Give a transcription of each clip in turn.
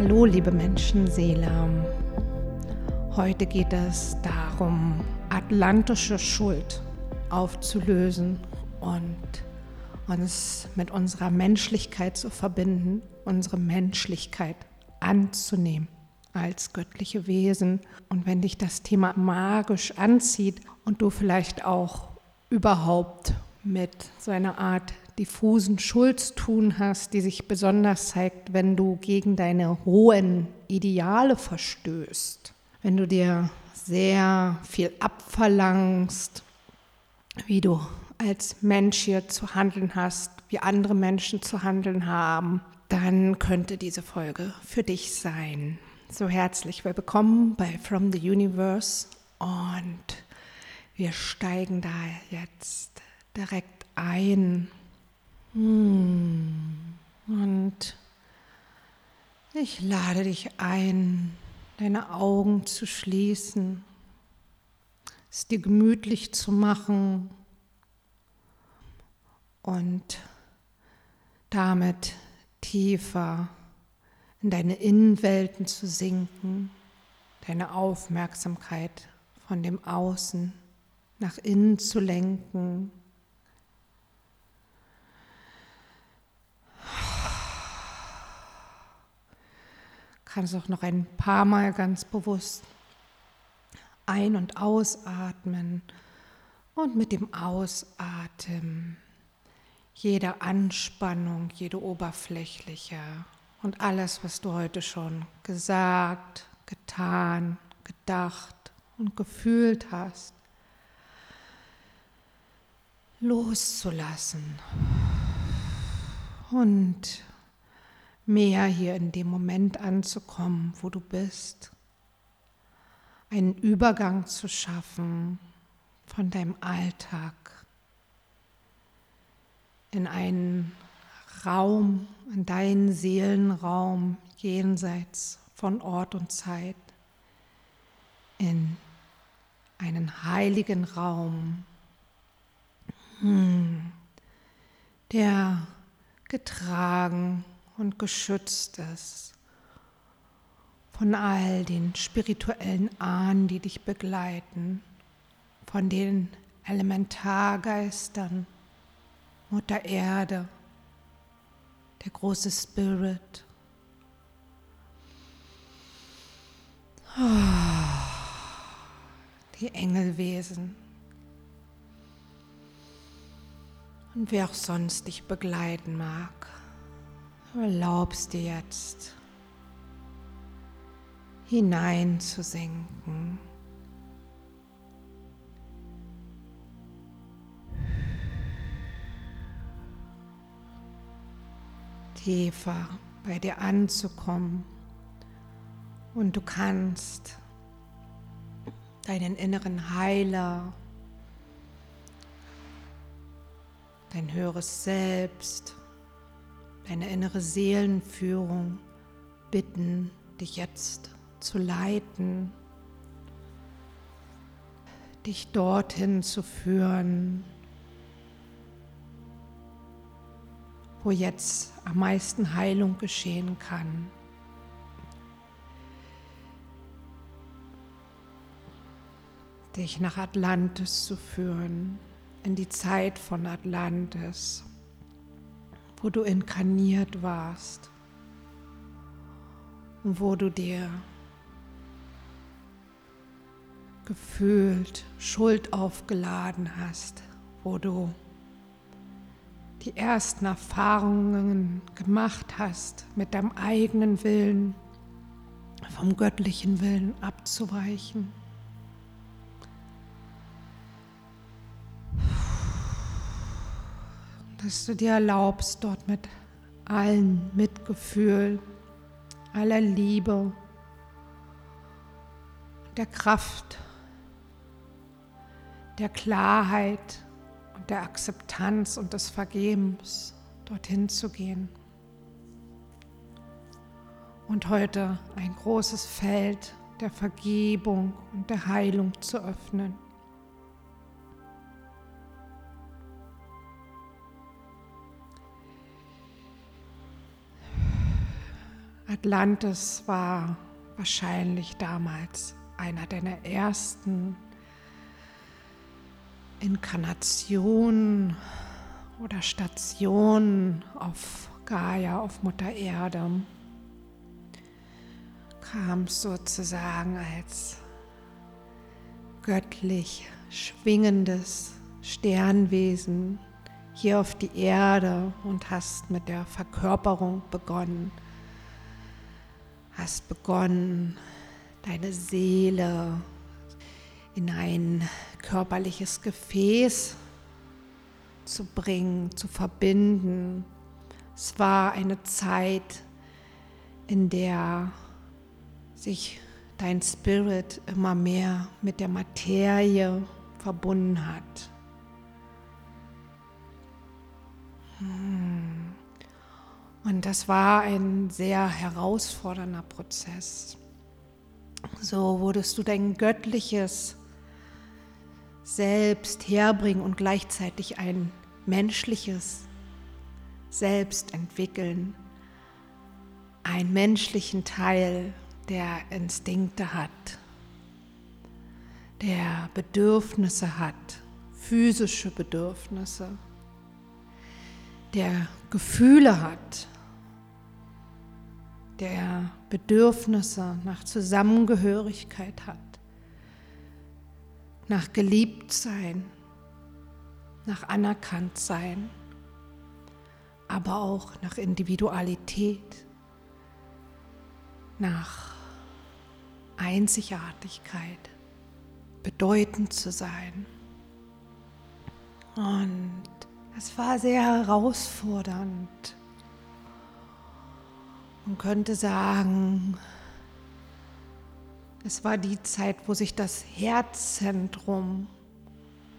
Hallo, liebe Menschenseele. Heute geht es darum, atlantische Schuld aufzulösen und uns mit unserer Menschlichkeit zu verbinden, unsere Menschlichkeit anzunehmen als göttliche Wesen. Und wenn dich das Thema magisch anzieht und du vielleicht auch überhaupt mit so einer Art diffusen Schuldstun hast, die sich besonders zeigt, wenn du gegen deine hohen Ideale verstößt, wenn du dir sehr viel abverlangst, wie du als Mensch hier zu handeln hast, wie andere Menschen zu handeln haben, dann könnte diese Folge für dich sein. So herzlich willkommen bei From the Universe und wir steigen da jetzt direkt ein. Hm. Und ich lade dich ein, deine Augen zu schließen, es dir gemütlich zu machen und damit tiefer in deine Innenwelten zu sinken, deine Aufmerksamkeit von dem Außen nach innen zu lenken. Kannst auch noch ein paar Mal ganz bewusst ein- und ausatmen und mit dem Ausatmen jede Anspannung, jede oberflächliche und alles, was du heute schon gesagt, getan, gedacht und gefühlt hast, loszulassen. Und mehr hier in dem Moment anzukommen, wo du bist, einen Übergang zu schaffen von deinem Alltag in einen Raum, in deinen Seelenraum jenseits von Ort und Zeit, in einen heiligen Raum, hm, der getragen und geschützt ist von all den spirituellen Ahnen, die dich begleiten, von den Elementargeistern, Mutter Erde, der große Spirit. Die Engelwesen. Und wer auch sonst dich begleiten mag, erlaubst dir jetzt hineinzusinken. tiefer bei dir anzukommen und du kannst deinen inneren Heiler, dein höheres Selbst, deine innere Seelenführung bitten, dich jetzt zu leiten, dich dorthin zu führen, wo jetzt am meisten Heilung geschehen kann. Dich nach Atlantis zu führen, in die Zeit von Atlantis, wo du inkarniert warst und wo du dir gefühlt Schuld aufgeladen hast, wo du die ersten Erfahrungen gemacht hast, mit deinem eigenen Willen vom göttlichen Willen abzuweichen. Dass du dir erlaubst, dort mit allen Mitgefühl, aller Liebe, der Kraft, der Klarheit, der Akzeptanz und des Vergebens dorthin zu gehen. Und heute ein großes Feld der Vergebung und der Heilung zu öffnen. Atlantis war wahrscheinlich damals einer deiner ersten Inkarnationen oder Stationen auf Gaia, auf Mutter Erde. Kam sozusagen als göttlich schwingendes Sternwesen hier auf die Erde und hast mit der Verkörperung begonnen. Hast begonnen, deine Seele in ein körperliches Gefäß zu bringen, zu verbinden. Es war eine Zeit, in der sich dein Spirit immer mehr mit der Materie verbunden hat. Hm. Und das war ein sehr herausfordernder Prozess. So wurdest du dein göttliches Selbst herbringen und gleichzeitig ein menschliches Selbst entwickeln, einen menschlichen Teil, der Instinkte hat, der Bedürfnisse hat, physische Bedürfnisse, der Gefühle hat, der Bedürfnisse nach Zusammengehörigkeit hat, nach Geliebtsein, nach Anerkanntsein, aber auch nach Individualität, nach Einzigartigkeit, bedeutend zu sein. Und es war sehr herausfordernd. Man könnte sagen, es war die Zeit, wo sich das Herzzentrum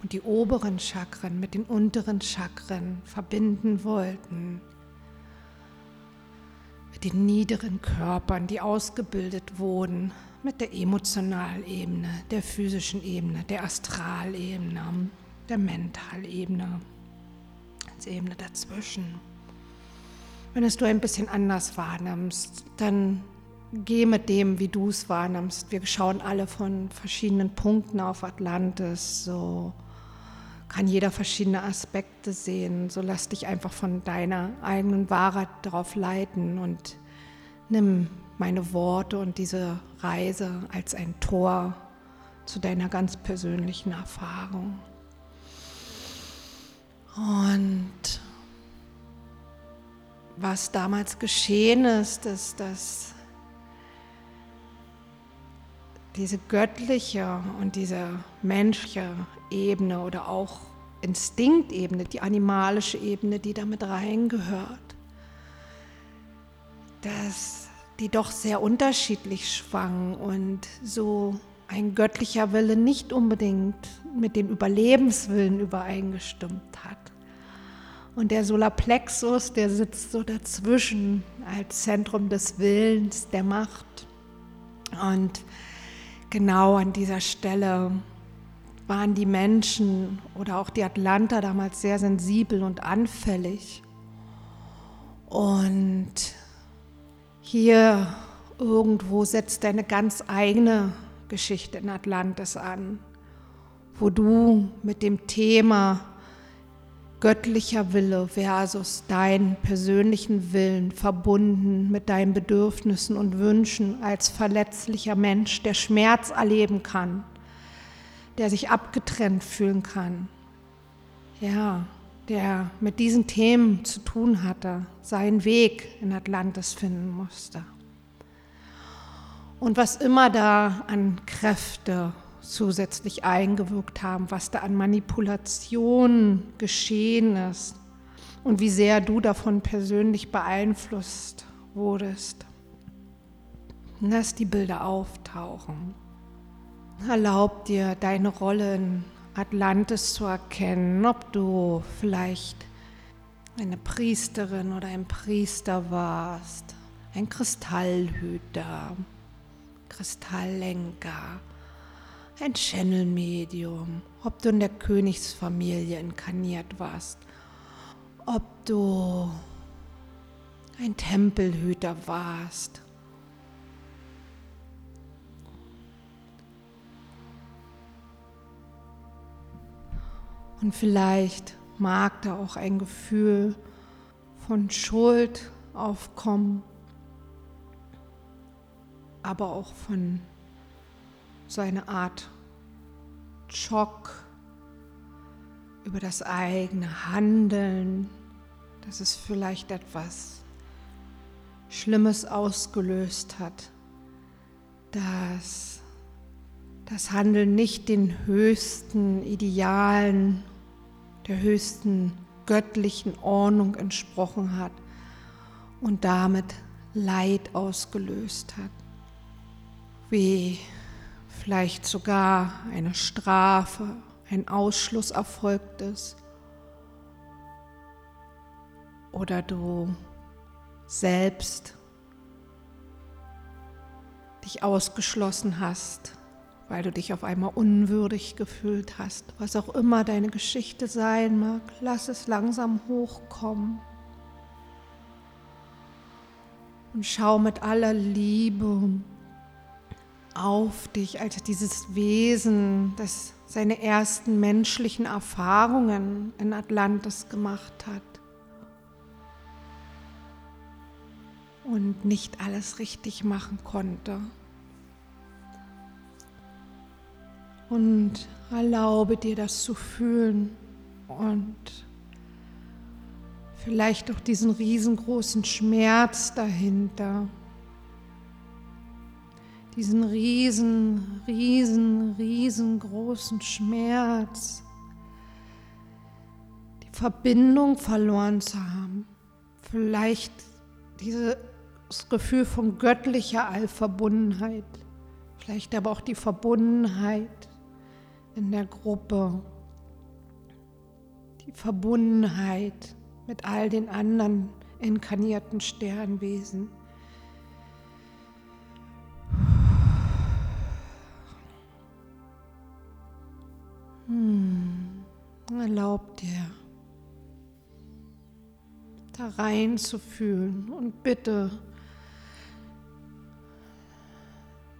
und die oberen Chakren mit den unteren Chakren verbinden wollten. Mit den niederen Körpern, die ausgebildet wurden, mit der Emotionalebene, der physischen Ebene, der Astralebene, der Mentalebene, als Ebene dazwischen. Wenn es du ein bisschen anders wahrnimmst, dann geh mit dem, wie du es wahrnimmst. Wir schauen alle von verschiedenen Punkten auf Atlantis. So kann jeder verschiedene Aspekte sehen. So lass dich einfach von deiner eigenen Wahrheit darauf leiten und nimm meine Worte und diese Reise als ein Tor zu deiner ganz persönlichen Erfahrung. Und was damals geschehen ist, ist, dass diese göttliche und diese menschliche Ebene oder auch Instinktebene, die animalische Ebene, die damit reingehört, dass die doch sehr unterschiedlich schwang und so ein göttlicher Wille nicht unbedingt mit dem Überlebenswillen übereingestimmt hat. Und der Solarplexus, der sitzt so dazwischen als Zentrum des Willens, der Macht. Und genau an dieser Stelle waren die Menschen oder auch die Atlanter damals sehr sensibel und anfällig. Und hier irgendwo setzt deine ganz eigene Geschichte in Atlantis an, wo du mit dem Thema göttlicher Wille versus deinen persönlichen Willen verbunden mit deinen Bedürfnissen und Wünschen als verletzlicher Mensch, der Schmerz erleben kann, der sich abgetrennt fühlen kann. Ja, der mit diesen Themen zu tun hatte, seinen Weg in Atlantis finden musste. Und was immer da an Kräfte zusätzlich eingewirkt haben, was da an Manipulation geschehen ist und wie sehr du davon persönlich beeinflusst wurdest. Lass die Bilder auftauchen. Erlaub dir, deine Rolle in Atlantis zu erkennen, ob du vielleicht eine Priesterin oder ein Priester warst, ein Kristallhüter, Kristalllenker ein Channel-Medium, ob du in der Königsfamilie inkarniert warst, ob du ein Tempelhüter warst. Und vielleicht mag da auch ein Gefühl von Schuld aufkommen, aber auch von so einer Art Schock über das eigene Handeln, dass es vielleicht etwas Schlimmes ausgelöst hat, dass das Handeln nicht den höchsten Idealen der höchsten göttlichen Ordnung entsprochen hat und damit Leid ausgelöst hat, wie vielleicht sogar eine Strafe, ein Ausschluss erfolgt ist oder du selbst dich ausgeschlossen hast weil du dich auf einmal unwürdig gefühlt hast. Was auch immer deine Geschichte sein mag, lass es langsam hochkommen. Und schau mit aller Liebe auf dich als dieses Wesen, das seine ersten menschlichen Erfahrungen in Atlantis gemacht hat. Und nicht alles richtig machen konnte. Und erlaube dir das zu fühlen und vielleicht auch diesen riesengroßen Schmerz dahinter. Diesen riesen, riesen, riesengroßen Schmerz. Die Verbindung verloren zu haben. Vielleicht dieses Gefühl von göttlicher Allverbundenheit. Vielleicht aber auch die Verbundenheit in der Gruppe, die Verbundenheit mit all den anderen inkarnierten Sternwesen. Erlaub dir, da reinzufühlen und bitte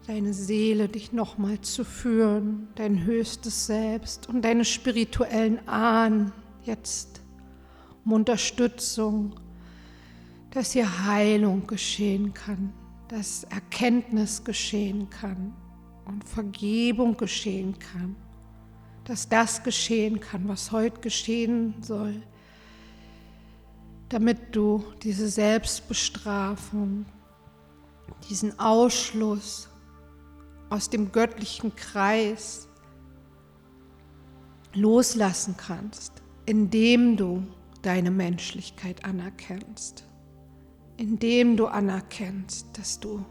deine Seele dich nochmal zu führen, dein höchstes Selbst und deine spirituellen Ahnen jetzt um Unterstützung, dass hier Heilung geschehen kann, dass Erkenntnis geschehen kann und Vergebung geschehen kann, dass das geschehen kann, was heute geschehen soll, damit du diese Selbstbestrafung, diesen Ausschluss aus dem göttlichen Kreis loslassen kannst, indem du deine Menschlichkeit anerkennst, indem du anerkennst, dass du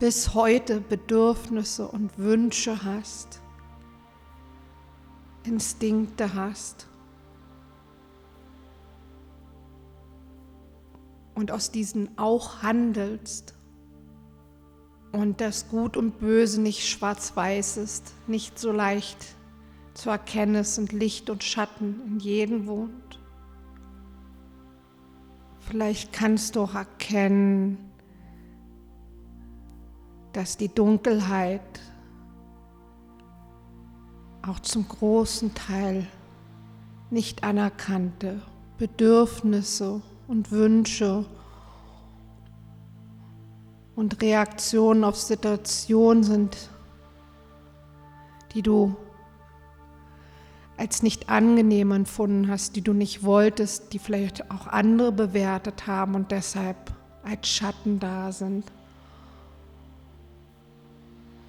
bis heute Bedürfnisse und Wünsche hast, Instinkte hast und aus diesen auch handelst und dass Gut und Böse nicht schwarz-weiß ist, nicht so leicht zu erkennen ist und Licht und Schatten in jedem wohnt. Vielleicht kannst du auch erkennen, dass die Dunkelheit auch zum großen Teil nicht anerkannte Bedürfnisse und Wünsche und Reaktionen auf Situationen sind, die du als nicht angenehm empfunden hast, die du nicht wolltest, die vielleicht auch andere bewertet haben und deshalb als Schatten da sind.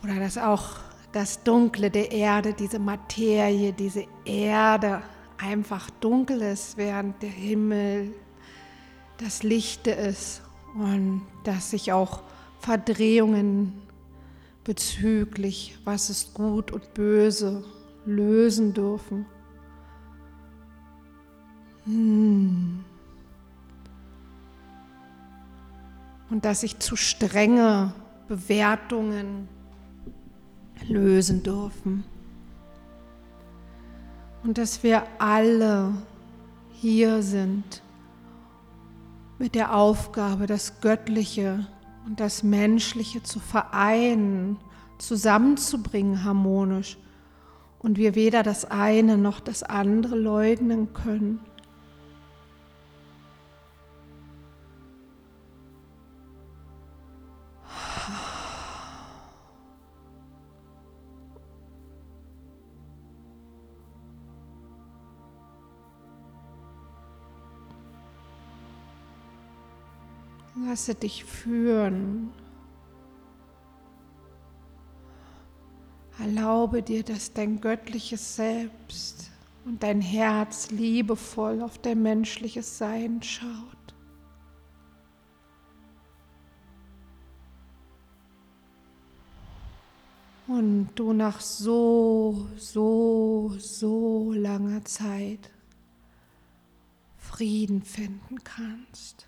Oder dass auch das Dunkle der Erde, diese Materie, diese Erde einfach dunkel ist, während der Himmel das Lichte ist und dass sich auch Verdrehungen bezüglich, was ist gut und böse, lösen dürfen. Hm. Und dass sich zu strenge Bewertungen lösen dürfen. Und dass wir alle hier sind, mit der Aufgabe, das Göttliche und das Menschliche zu vereinen, zusammenzubringen harmonisch und wir weder das eine noch das andere leugnen können. Lasse dich führen. Erlaube dir, dass dein göttliches Selbst und dein Herz liebevoll auf dein menschliches Sein schaut. Und du nach so, so, so langer Zeit Frieden finden kannst.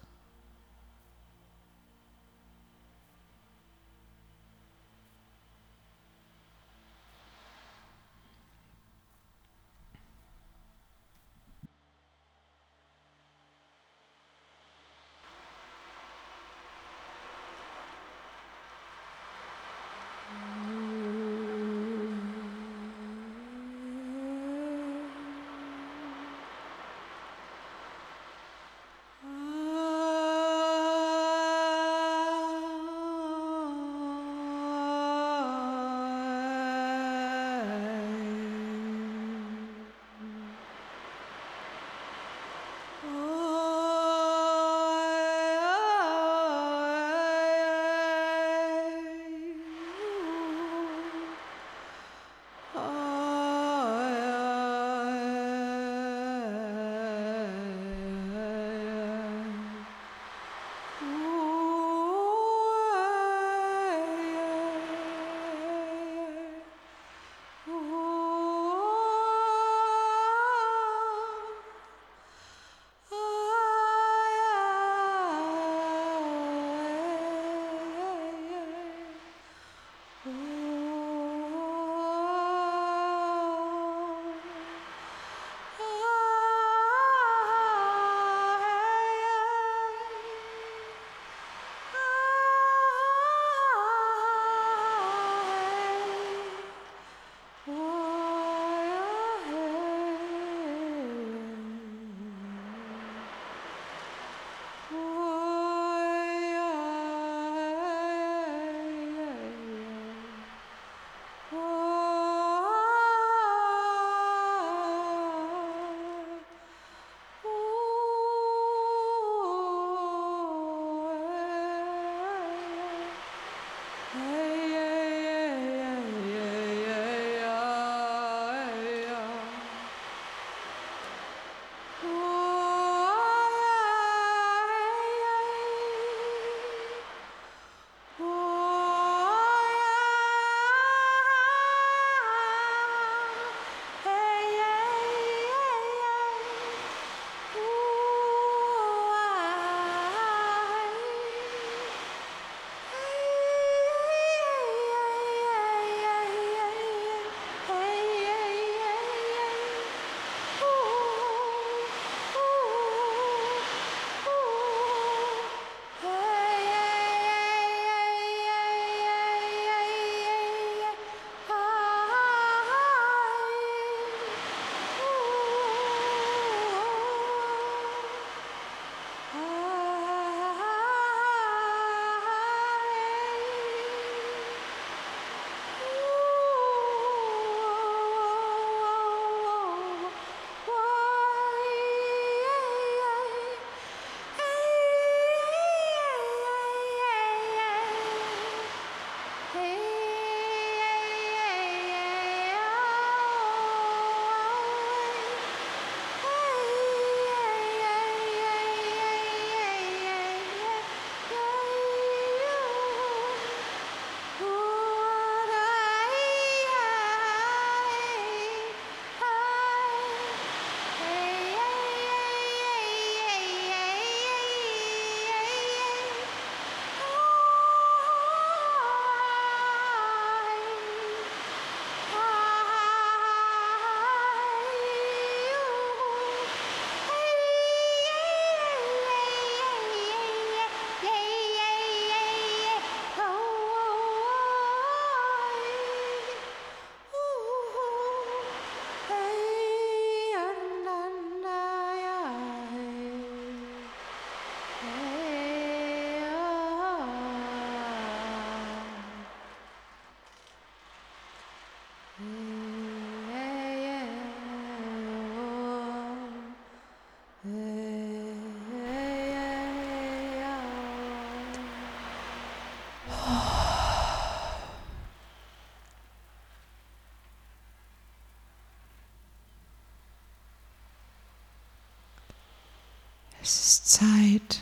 Es ist Zeit,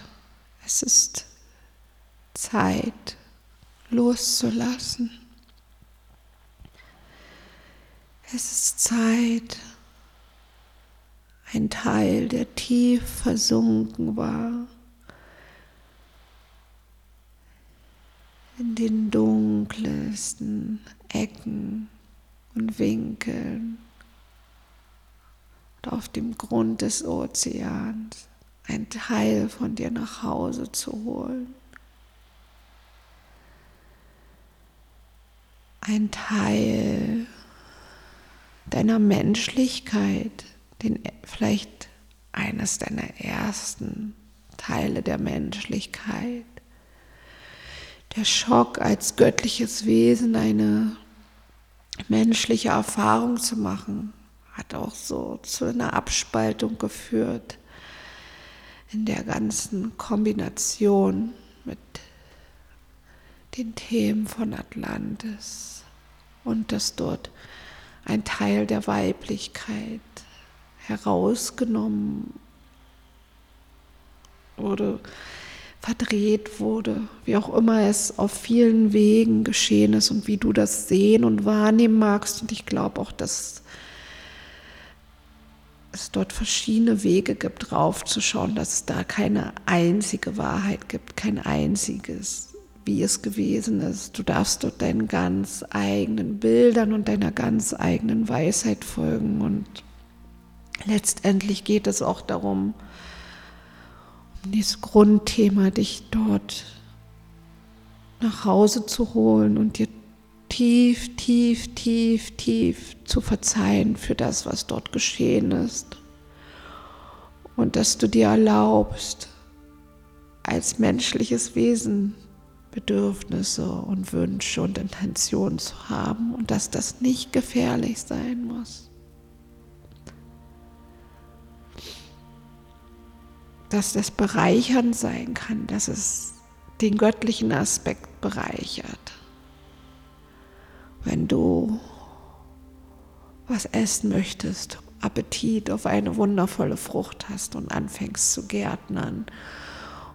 es ist Zeit loszulassen. Es ist Zeit, ein Teil, der tief versunken war, in den dunkelsten Ecken und Winkeln und auf dem Grund des Ozeans ein Teil von dir nach Hause zu holen. Ein Teil deiner Menschlichkeit, den vielleicht eines deiner ersten Teile der Menschlichkeit. Der Schock als göttliches Wesen eine menschliche Erfahrung zu machen, hat auch so zu einer Abspaltung geführt in der ganzen Kombination mit den Themen von Atlantis und dass dort ein Teil der Weiblichkeit herausgenommen wurde, verdreht wurde, wie auch immer es auf vielen Wegen geschehen ist und wie du das sehen und wahrnehmen magst. Und ich glaube auch, dass es dort verschiedene Wege gibt, draufzuschauen, dass es da keine einzige Wahrheit gibt, kein einziges, wie es gewesen ist. Du darfst dort deinen ganz eigenen Bildern und deiner ganz eigenen Weisheit folgen. Und letztendlich geht es auch darum, um dieses Grundthema, dich dort nach Hause zu holen und dir tief, tief, tief, tief zu verzeihen für das, was dort geschehen ist. Und dass du dir erlaubst, als menschliches Wesen Bedürfnisse und Wünsche und Intentionen zu haben und dass das nicht gefährlich sein muss. Dass das bereichernd sein kann, dass es den göttlichen Aspekt bereichert wenn du was essen möchtest, Appetit auf eine wundervolle Frucht hast und anfängst zu gärtnern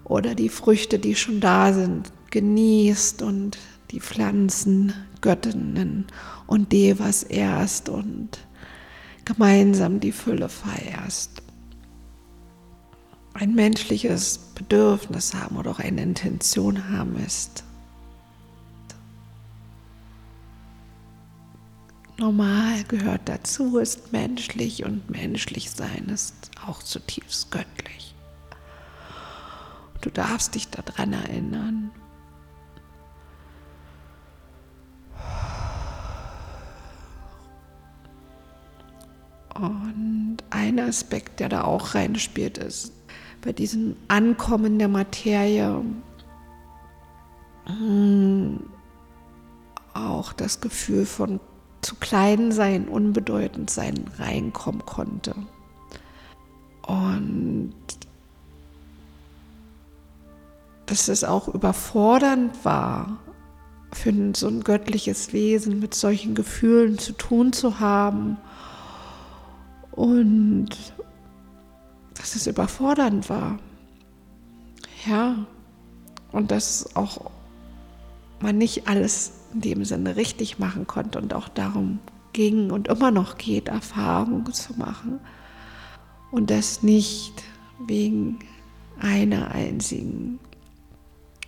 oder die Früchte, die schon da sind, genießt und die Pflanzen, Göttinnen und Devas erst und gemeinsam die Fülle feierst. Ein menschliches Bedürfnis haben oder auch eine Intention haben ist normal, gehört dazu, ist menschlich und menschlich sein ist auch zutiefst göttlich. Du darfst dich daran erinnern. Und ein Aspekt, der da auch reinspielt, ist bei diesem Ankommen der Materie hm, auch das Gefühl von zu klein sein, unbedeutend sein reinkommen konnte. Und dass es auch überfordernd war, für so ein göttliches Wesen mit solchen Gefühlen zu tun zu haben. Und dass es überfordernd war. Ja, und dass auch man nicht alles in dem Sinne richtig machen konnte und auch darum ging und immer noch geht, Erfahrungen zu machen. Und das nicht wegen einer einzigen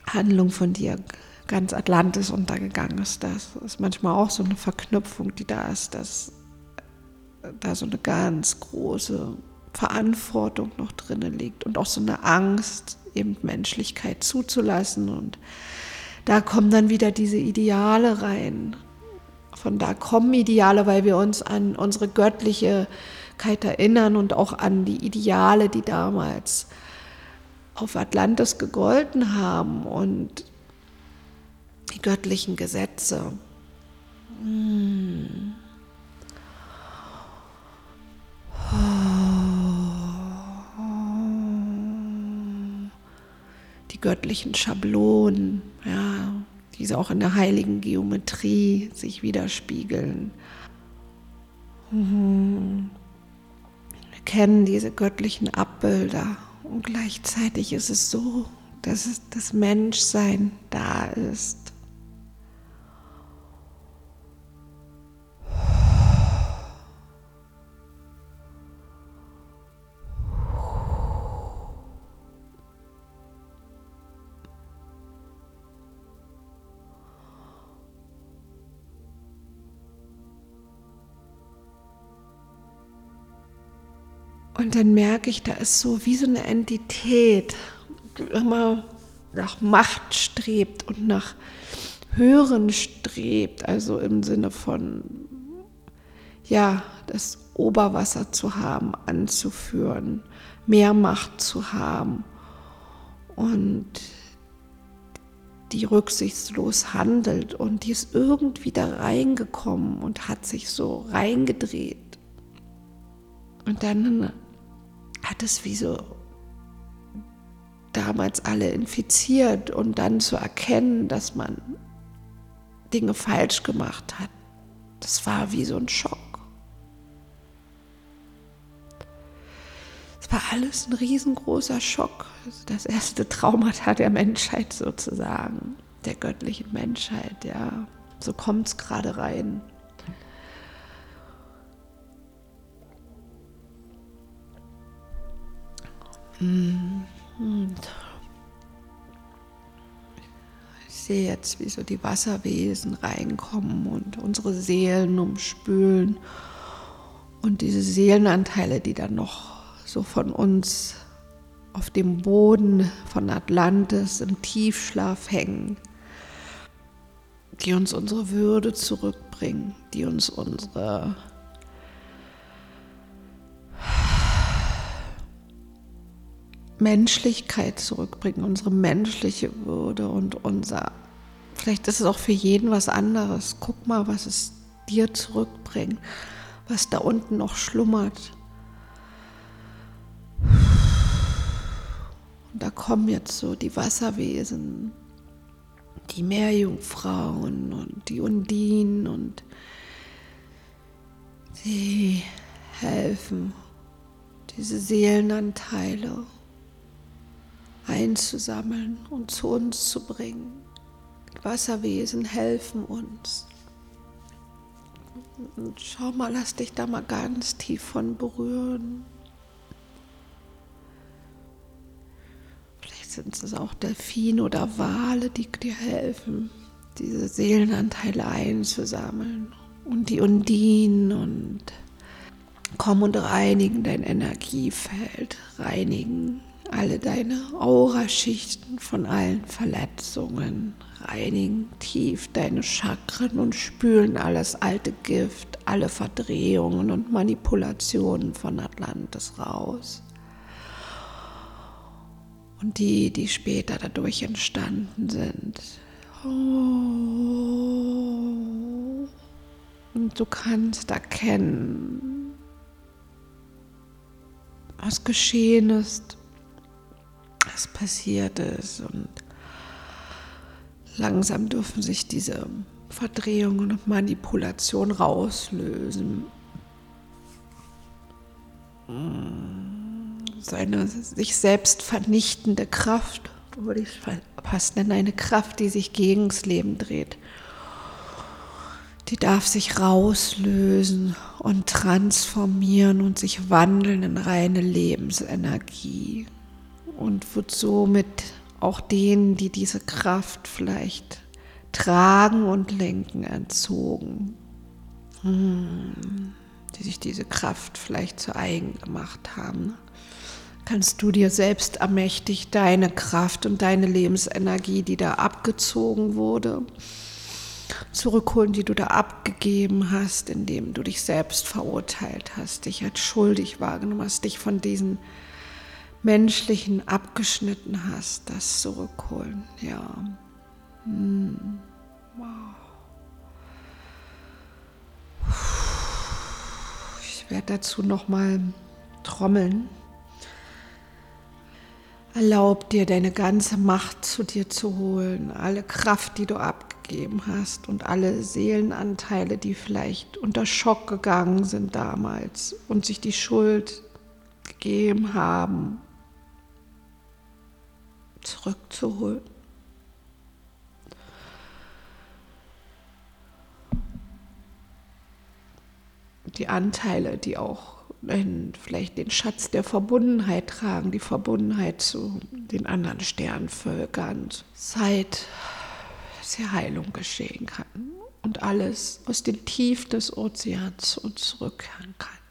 Handlung von dir ganz Atlantis untergegangen ist. Das ist manchmal auch so eine Verknüpfung, die da ist, dass da so eine ganz große Verantwortung noch drinnen liegt und auch so eine Angst, eben Menschlichkeit zuzulassen und da kommen dann wieder diese Ideale rein. Von da kommen Ideale, weil wir uns an unsere Göttlichkeit erinnern und auch an die Ideale, die damals auf Atlantis gegolten haben und die göttlichen Gesetze. Hm. Die göttlichen Schablonen ja, die auch in der heiligen Geometrie sich widerspiegeln. Mhm. Wir kennen diese göttlichen Abbilder Und gleichzeitig ist es so, dass das Menschsein da ist. Und dann merke ich, da ist so wie so eine Entität, die immer nach Macht strebt und nach Hören strebt, also im Sinne von, ja, das Oberwasser zu haben, anzuführen, mehr Macht zu haben und die rücksichtslos handelt und die ist irgendwie da reingekommen und hat sich so reingedreht. Und dann hat es wie so damals alle infiziert und dann zu erkennen, dass man Dinge falsch gemacht hat, das war wie so ein Schock. Es war alles ein riesengroßer Schock. Das erste Traumata der Menschheit sozusagen, der göttlichen Menschheit, ja. So kommt es gerade rein. Und ich sehe jetzt, wie so die Wasserwesen reinkommen und unsere Seelen umspülen. Und diese Seelenanteile, die dann noch so von uns auf dem Boden von Atlantis im Tiefschlaf hängen, die uns unsere Würde zurückbringen, die uns unsere Menschlichkeit zurückbringen, unsere menschliche Würde und unser, vielleicht ist es auch für jeden was anderes. Guck mal, was es dir zurückbringt, was da unten noch schlummert. Und da kommen jetzt so die Wasserwesen, die Meerjungfrauen und die Undinen und sie helfen, diese Seelenanteile einzusammeln und zu uns zu bringen. Die Wasserwesen helfen uns. Und schau mal, lass dich da mal ganz tief von berühren. Vielleicht sind es auch Delfine oder Wale, die dir helfen, diese Seelenanteile einzusammeln. Und die Undinen und kommen und reinigen dein Energiefeld, reinigen alle deine Auraschichten von allen Verletzungen, reinigen tief deine Chakren und spülen alles alte Gift, alle Verdrehungen und Manipulationen von Atlantis raus. Und die, die später dadurch entstanden sind. Und du kannst erkennen, was geschehen ist was passiert ist. Und langsam dürfen sich diese Verdrehungen und Manipulationen rauslösen. Seine sich selbst vernichtende Kraft, würde ich fast nennen, eine Kraft, die sich gegen das Leben dreht. Die darf sich rauslösen und transformieren und sich wandeln in reine Lebensenergie und wird somit auch denen, die diese Kraft vielleicht tragen und lenken, entzogen, hm, die sich diese Kraft vielleicht zu eigen gemacht haben. Kannst du dir selbst ermächtigt deine Kraft und deine Lebensenergie, die da abgezogen wurde, zurückholen, die du da abgegeben hast, indem du dich selbst verurteilt hast, dich als schuldig wahrgenommen hast, dich von diesen menschlichen abgeschnitten hast, das zurückholen. Ja. Hm. Wow. Ich werde dazu noch mal trommeln. Erlaub dir deine ganze Macht zu dir zu holen, alle Kraft, die du abgegeben hast und alle Seelenanteile, die vielleicht unter Schock gegangen sind damals und sich die Schuld gegeben haben zurückzuholen. Die Anteile, die auch in, vielleicht den Schatz der Verbundenheit tragen, die Verbundenheit zu den anderen Sternvölkern, seit hier Heilung geschehen kann und alles aus den Tiefen des Ozeans zu uns zurückkehren kann.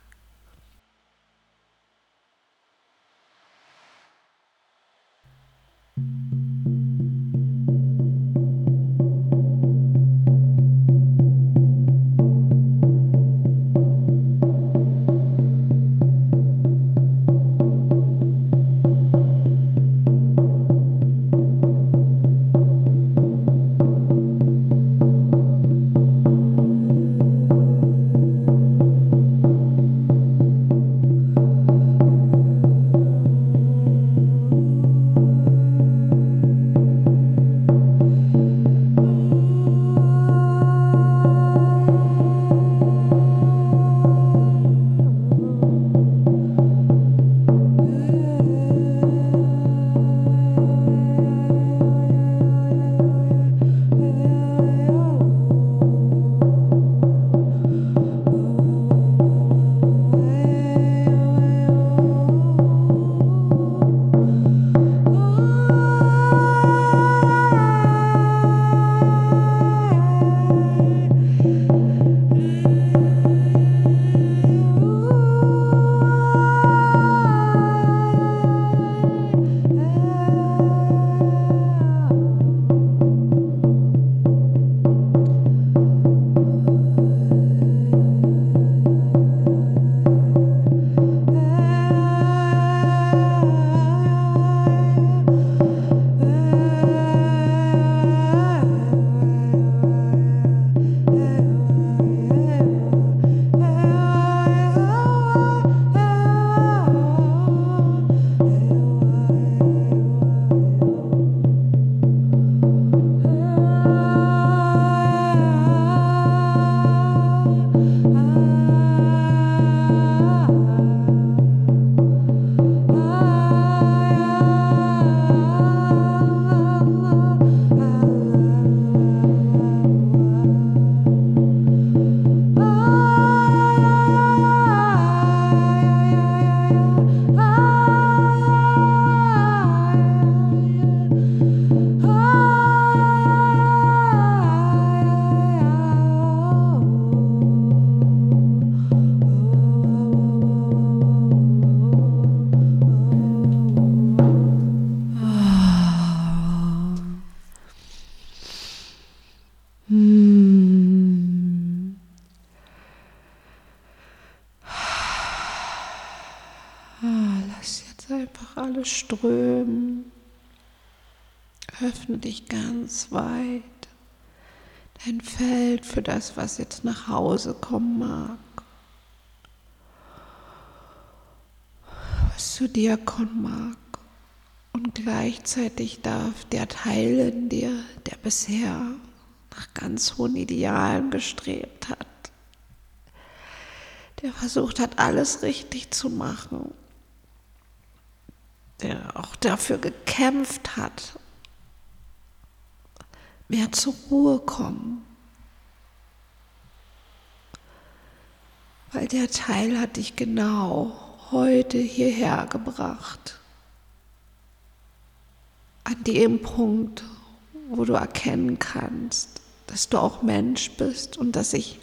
Öffne dich ganz weit. Dein Feld für das, was jetzt nach Hause kommen mag. Was zu dir kommen mag. Und gleichzeitig darf der Teil in dir, der bisher nach ganz hohen Idealen gestrebt hat, der versucht hat, alles richtig zu machen, der auch dafür gekämpft hat, mehr zur Ruhe kommen. Weil der Teil hat dich genau heute hierher gebracht. An dem Punkt, wo du erkennen kannst, dass du auch Mensch bist und dass sich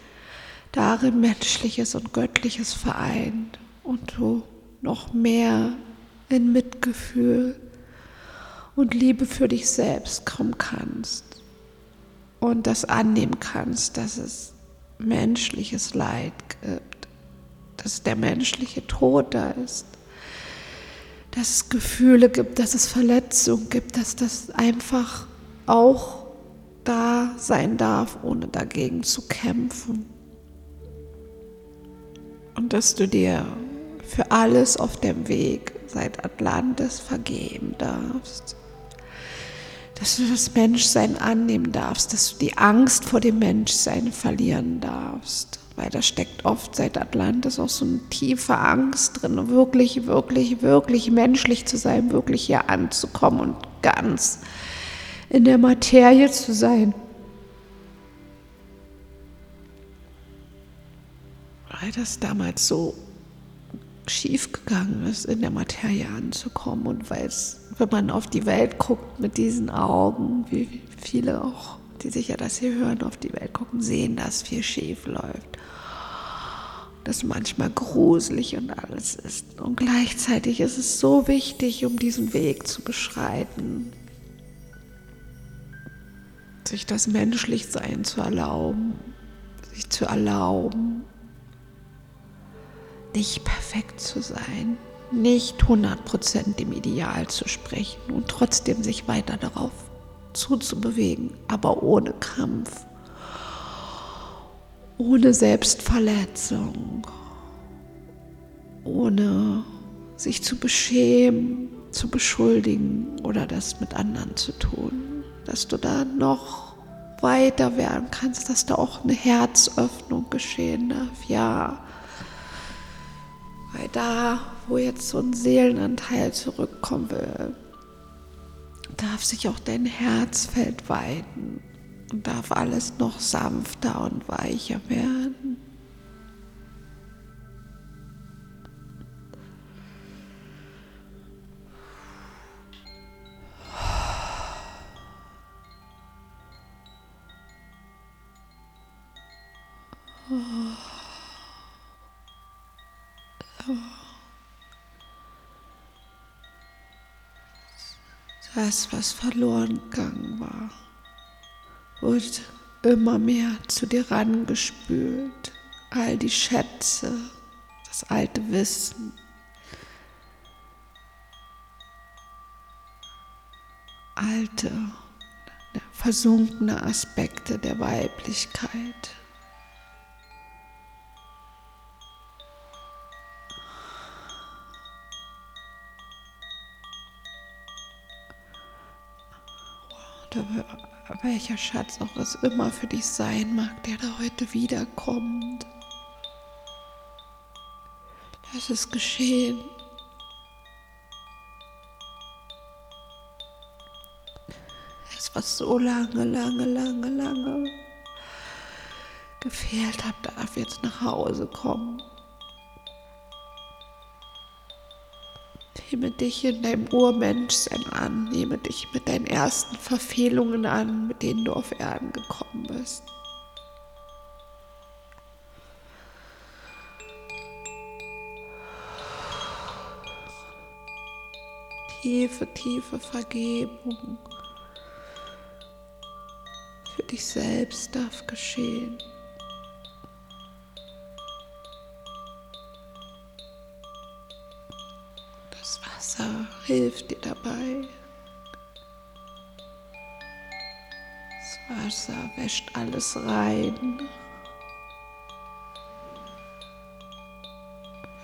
darin Menschliches und Göttliches vereint und du noch mehr in Mitgefühl und Liebe für dich selbst kommen kannst und das annehmen kannst, dass es menschliches Leid gibt, dass der menschliche Tod da ist, dass es Gefühle gibt, dass es Verletzungen gibt, dass das einfach auch da sein darf, ohne dagegen zu kämpfen. Und dass du dir für alles auf dem Weg seit Atlantis vergeben darfst. Dass du das Menschsein annehmen darfst, dass du die Angst vor dem Menschsein verlieren darfst, weil da steckt oft seit Atlantis auch so eine tiefe Angst drin, wirklich, wirklich, wirklich menschlich zu sein, wirklich hier anzukommen und ganz in der Materie zu sein. Weil das damals so schief gegangen ist, in der Materie anzukommen und weil es, wenn man auf die Welt guckt mit diesen Augen, wie viele auch die sicher das hier hören, auf die Welt gucken, sehen, dass viel schief läuft. Dass manchmal gruselig und alles ist. Und gleichzeitig ist es so wichtig, um diesen Weg zu beschreiten, sich das Menschlichsein zu erlauben, sich zu erlauben, nicht perfekt zu sein, nicht 100% dem Ideal zu sprechen und trotzdem sich weiter darauf zuzubewegen, aber ohne Kampf, ohne Selbstverletzung, ohne sich zu beschämen, zu beschuldigen oder das mit anderen zu tun, dass du da noch weiter werden kannst, dass da auch eine Herzöffnung geschehen darf, ja. Weil da, wo jetzt so ein Seelenanteil zurückkommen will, darf sich auch dein Herzfeld weiten und darf alles noch sanfter und weicher werden. Das, was verloren gegangen war, wird immer mehr zu dir rangespült. All die Schätze, das alte Wissen. Alte, versunkene Aspekte der Weiblichkeit. Welcher Schatz auch es immer für dich sein mag, der da heute wiederkommt. Lass es geschehen. Es was so lange, lange, lange, lange gefehlt hat, darf jetzt nach Hause kommen. Nehme dich in deinem Urmenschsein an, nehme dich mit deinen ersten Verfehlungen an, mit denen du auf Erden gekommen bist. Tiefe, tiefe Vergebung für dich selbst darf geschehen. Hilft dir dabei. Das Wasser wäscht alles rein.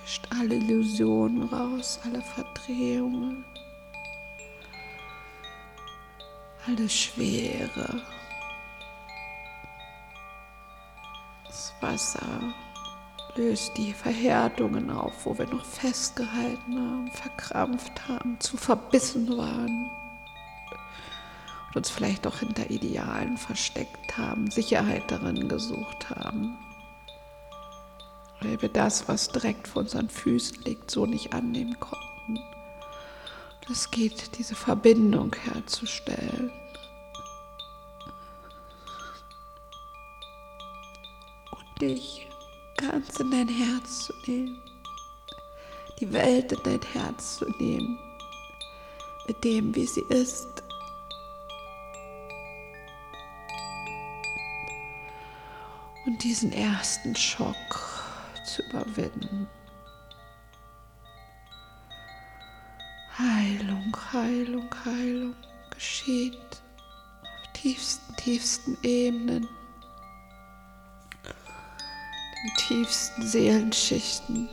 Wäscht alle Illusionen raus, alle Verdrehungen. Alle Schwere. Das Wasser löst die Verhärtungen auf, wo wir noch festgehalten haben, verkrampft haben, zu verbissen waren und uns vielleicht auch hinter Idealen versteckt haben, Sicherheit darin gesucht haben, weil wir das, was direkt vor unseren Füßen liegt, so nicht annehmen konnten. Es geht, diese Verbindung herzustellen. Und dich ganz in dein Herz zu nehmen, die Welt in dein Herz zu nehmen, mit dem, wie sie ist. Und diesen ersten Schock zu überwinden. Heilung, Heilung, Heilung geschieht auf tiefsten, tiefsten Ebenen tiefsten Seelenschichten.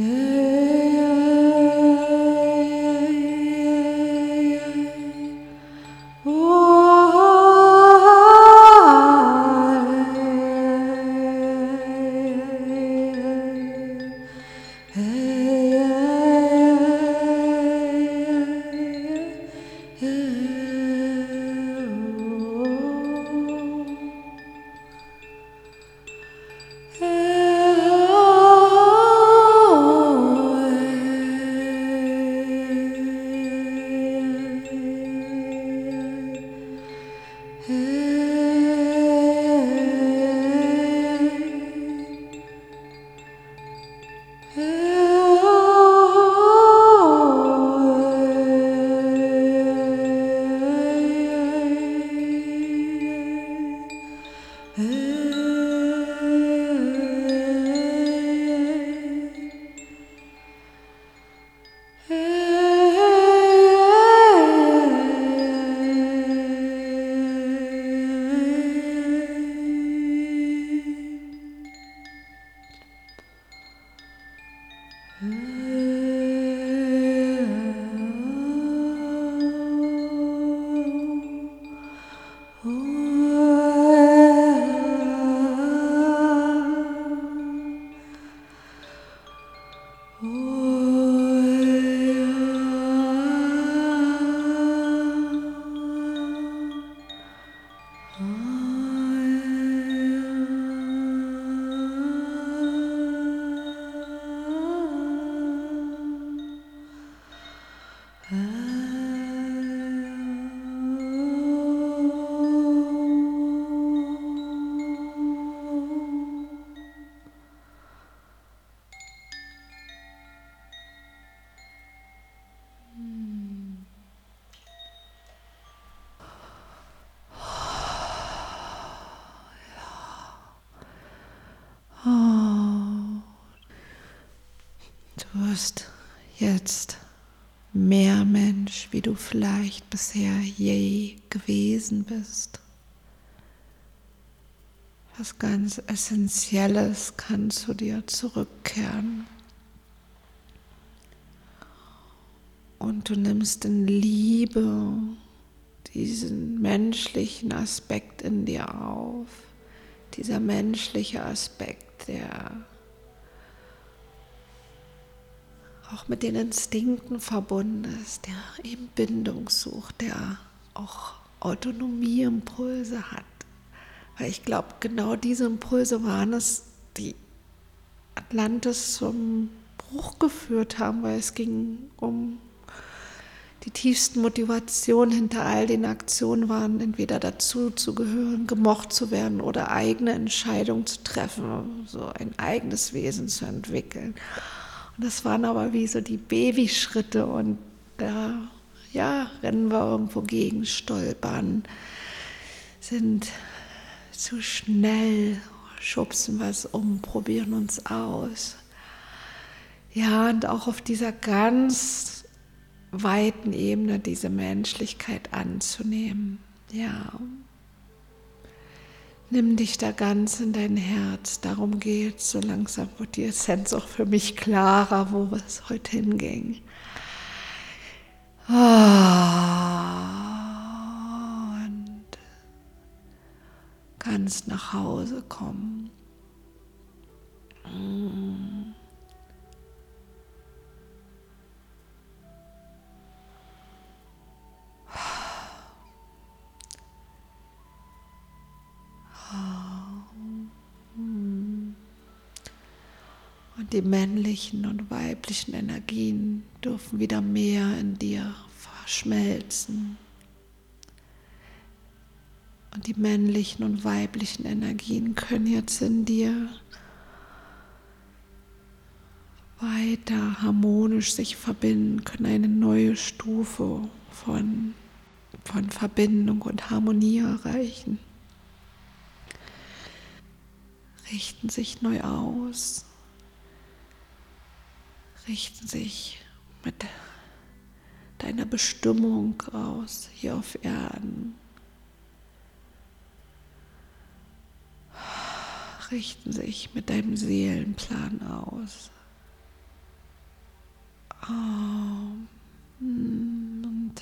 Yeah. Wirst jetzt mehr Mensch, wie du vielleicht bisher je gewesen bist. Was ganz Essentielles kann zu dir zurückkehren. Und du nimmst in Liebe diesen menschlichen Aspekt in dir auf. Dieser menschliche Aspekt, der auch mit den Instinkten verbunden ist, der eben Bindung sucht, der auch Autonomieimpulse hat. Weil ich glaube, genau diese Impulse waren es, die Atlantis zum Bruch geführt haben, weil es ging um die tiefsten Motivationen hinter all den Aktionen waren, entweder dazu zu gehören, gemocht zu werden oder eigene Entscheidungen zu treffen, so ein eigenes Wesen zu entwickeln. Das waren aber wie so die Babyschritte und da ja, rennen wir irgendwo gegen, stolpern, sind zu schnell, schubsen was um, probieren uns aus. Ja, und auch auf dieser ganz weiten Ebene diese Menschlichkeit anzunehmen. Ja, Nimm dich da ganz in dein Herz. Darum geht So langsam wird die Essenz auch für mich klarer, wo es heute hinging. Und kannst nach Hause kommen. Und die männlichen und weiblichen Energien dürfen wieder mehr in dir verschmelzen. Und die männlichen und weiblichen Energien können jetzt in dir weiter harmonisch sich verbinden, können eine neue Stufe von, von Verbindung und Harmonie erreichen. Richten sich neu aus richten sich mit deiner Bestimmung aus hier auf Erden. Richten sich mit deinem Seelenplan aus. Oh, und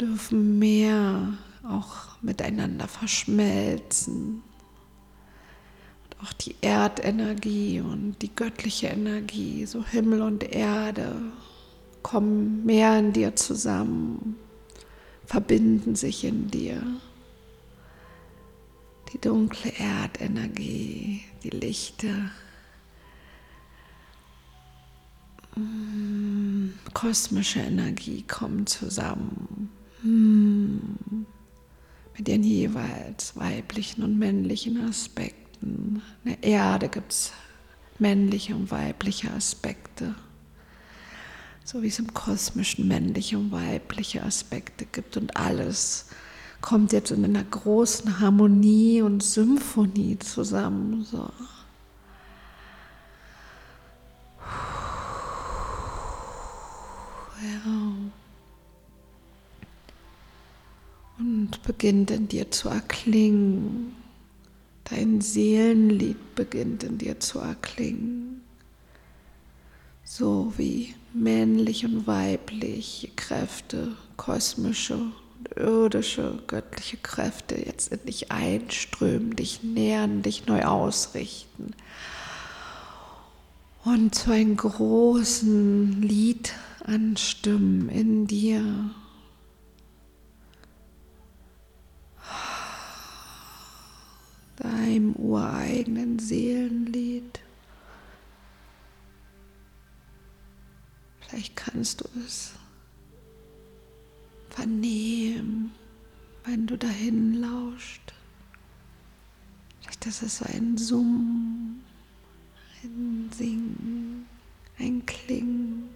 dürfen mehr auch miteinander verschmelzen auch die Erdenergie und die göttliche Energie, so Himmel und Erde, kommen mehr in dir zusammen, verbinden sich in dir. Die dunkle Erdenergie, die lichte, mm, kosmische Energie kommen zusammen. Mit den jeweils weiblichen und männlichen Aspekten. In der Erde gibt es männliche und weibliche Aspekte, so wie es im Kosmischen männliche und weibliche Aspekte gibt und alles kommt jetzt in einer großen Harmonie und Symphonie zusammen. So. Ja. Und beginnt in dir zu erklingen. Dein Seelenlied beginnt in dir zu erklingen, so wie männliche und weibliche Kräfte, kosmische und irdische, göttliche Kräfte jetzt in dich einströmen, dich nähern, dich neu ausrichten. Und zu einem großen Lied anstimmen in dir. Deinem ureigenen Seelenlied. Vielleicht kannst du es vernehmen, wenn du dahin lauscht. Vielleicht ist es so ein Summen, ein Singen, ein Klingen.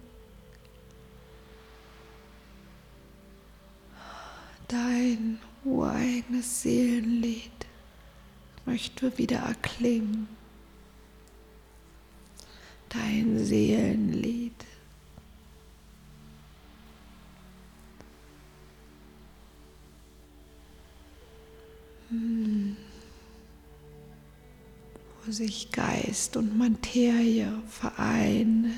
Dein ureigenes Seelenlied möchte wieder erklingen. Dein Seelenlied. Hm. Wo sich Geist und Materie vereinen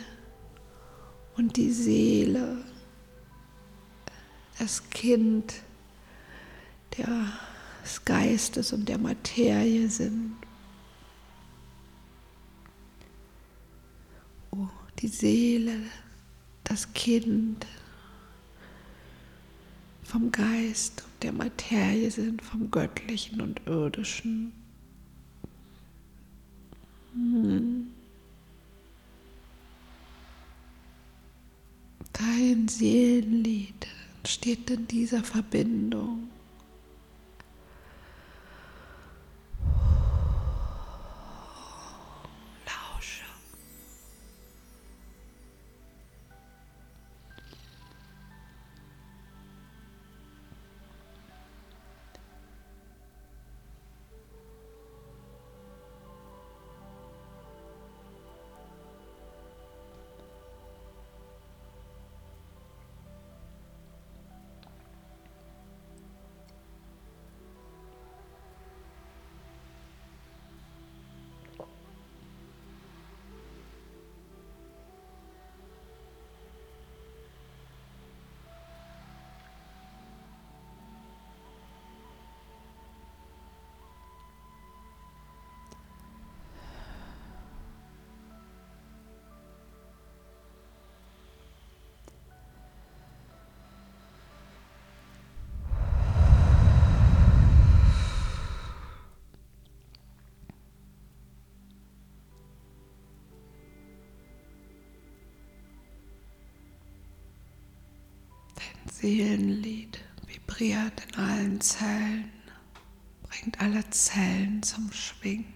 und die Seele, das Kind, des Geistes und der Materie sind. Oh, die Seele, das Kind vom Geist und der Materie sind, vom Göttlichen und Irdischen. Hm. Dein Seelenlied steht in dieser Verbindung. Seelenlied vibriert in allen Zellen, bringt alle Zellen zum Schwingen.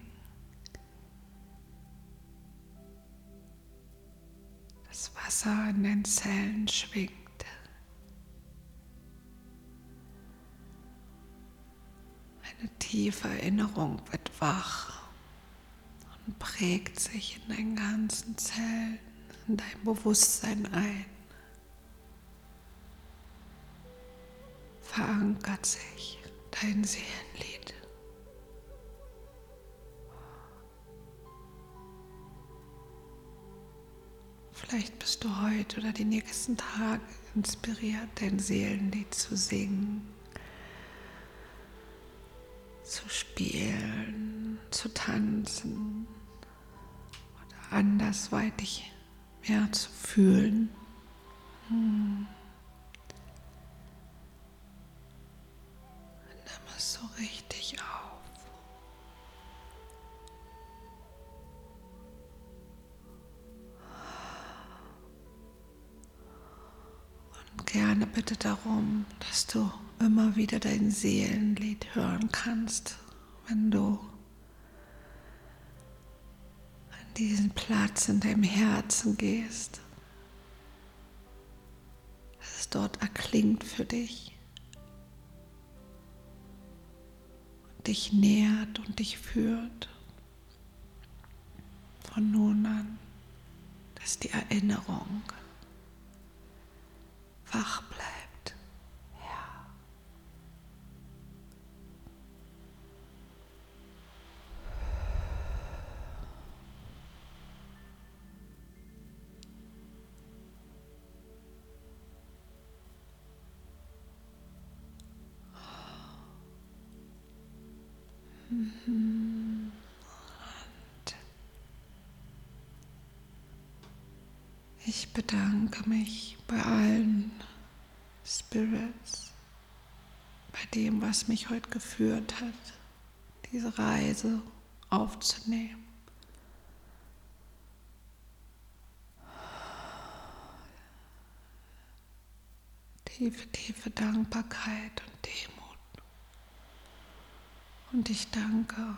Das Wasser in den Zellen schwingt. Eine tiefe Erinnerung wird wach und prägt sich in deinen ganzen Zellen, in dein Bewusstsein ein. Verankert sich dein Seelenlied. Vielleicht bist du heute oder die nächsten Tage inspiriert, dein Seelenlied zu singen, zu spielen, zu tanzen oder andersweitig mehr zu fühlen. Hm. So richtig auf. Und gerne bitte darum, dass du immer wieder dein Seelenlied hören kannst, wenn du an diesen Platz in deinem Herzen gehst, dass es dort erklingt für dich. Dich nährt und dich führt. Von nun an, dass die Erinnerung wach mich bei allen Spirits, bei dem, was mich heute geführt hat, diese Reise aufzunehmen. Tiefe, tiefe Dankbarkeit und Demut. Und ich danke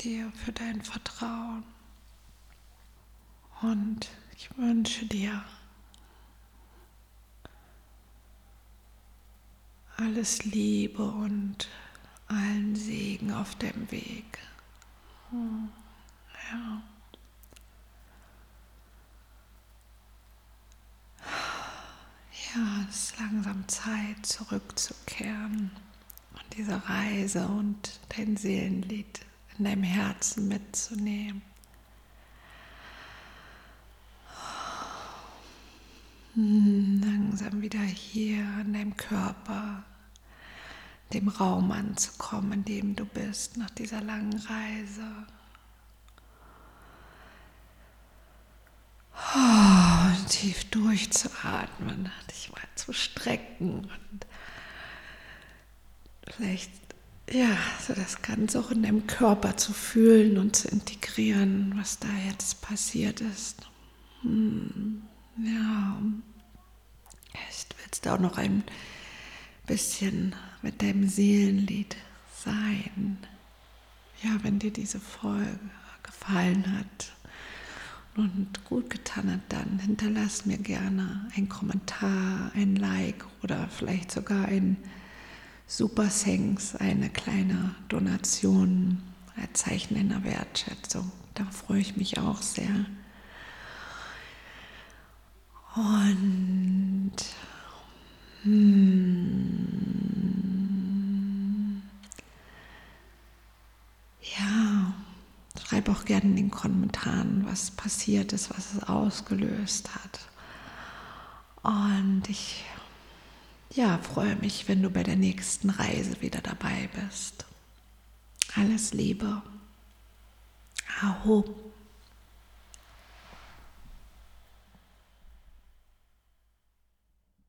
dir für dein Vertrauen. Und ich wünsche dir alles Liebe und allen Segen auf dem Weg. Ja. Ja, es ist langsam Zeit, zurückzukehren und diese Reise und dein Seelenlied in deinem Herzen mitzunehmen. Langsam wieder hier in deinem Körper, dem Raum anzukommen, in dem du bist nach dieser langen Reise. Oh, tief durchzuatmen, dich mal zu strecken und vielleicht ja, so das Ganze auch in deinem Körper zu fühlen und zu integrieren, was da jetzt passiert ist. Hm. Ja, vielleicht willst du auch noch ein bisschen mit deinem Seelenlied sein. Ja, wenn dir diese Folge gefallen hat und gut getan hat, dann hinterlass mir gerne einen Kommentar, ein Like oder vielleicht sogar ein Super Thanks, eine kleine Donation als Zeichen deiner Wertschätzung. Da freue ich mich auch sehr. Und hm, ja, schreib auch gerne in den Kommentaren, was passiert ist, was es ausgelöst hat. Und ich ja, freue mich, wenn du bei der nächsten Reise wieder dabei bist. Alles Liebe. Aho.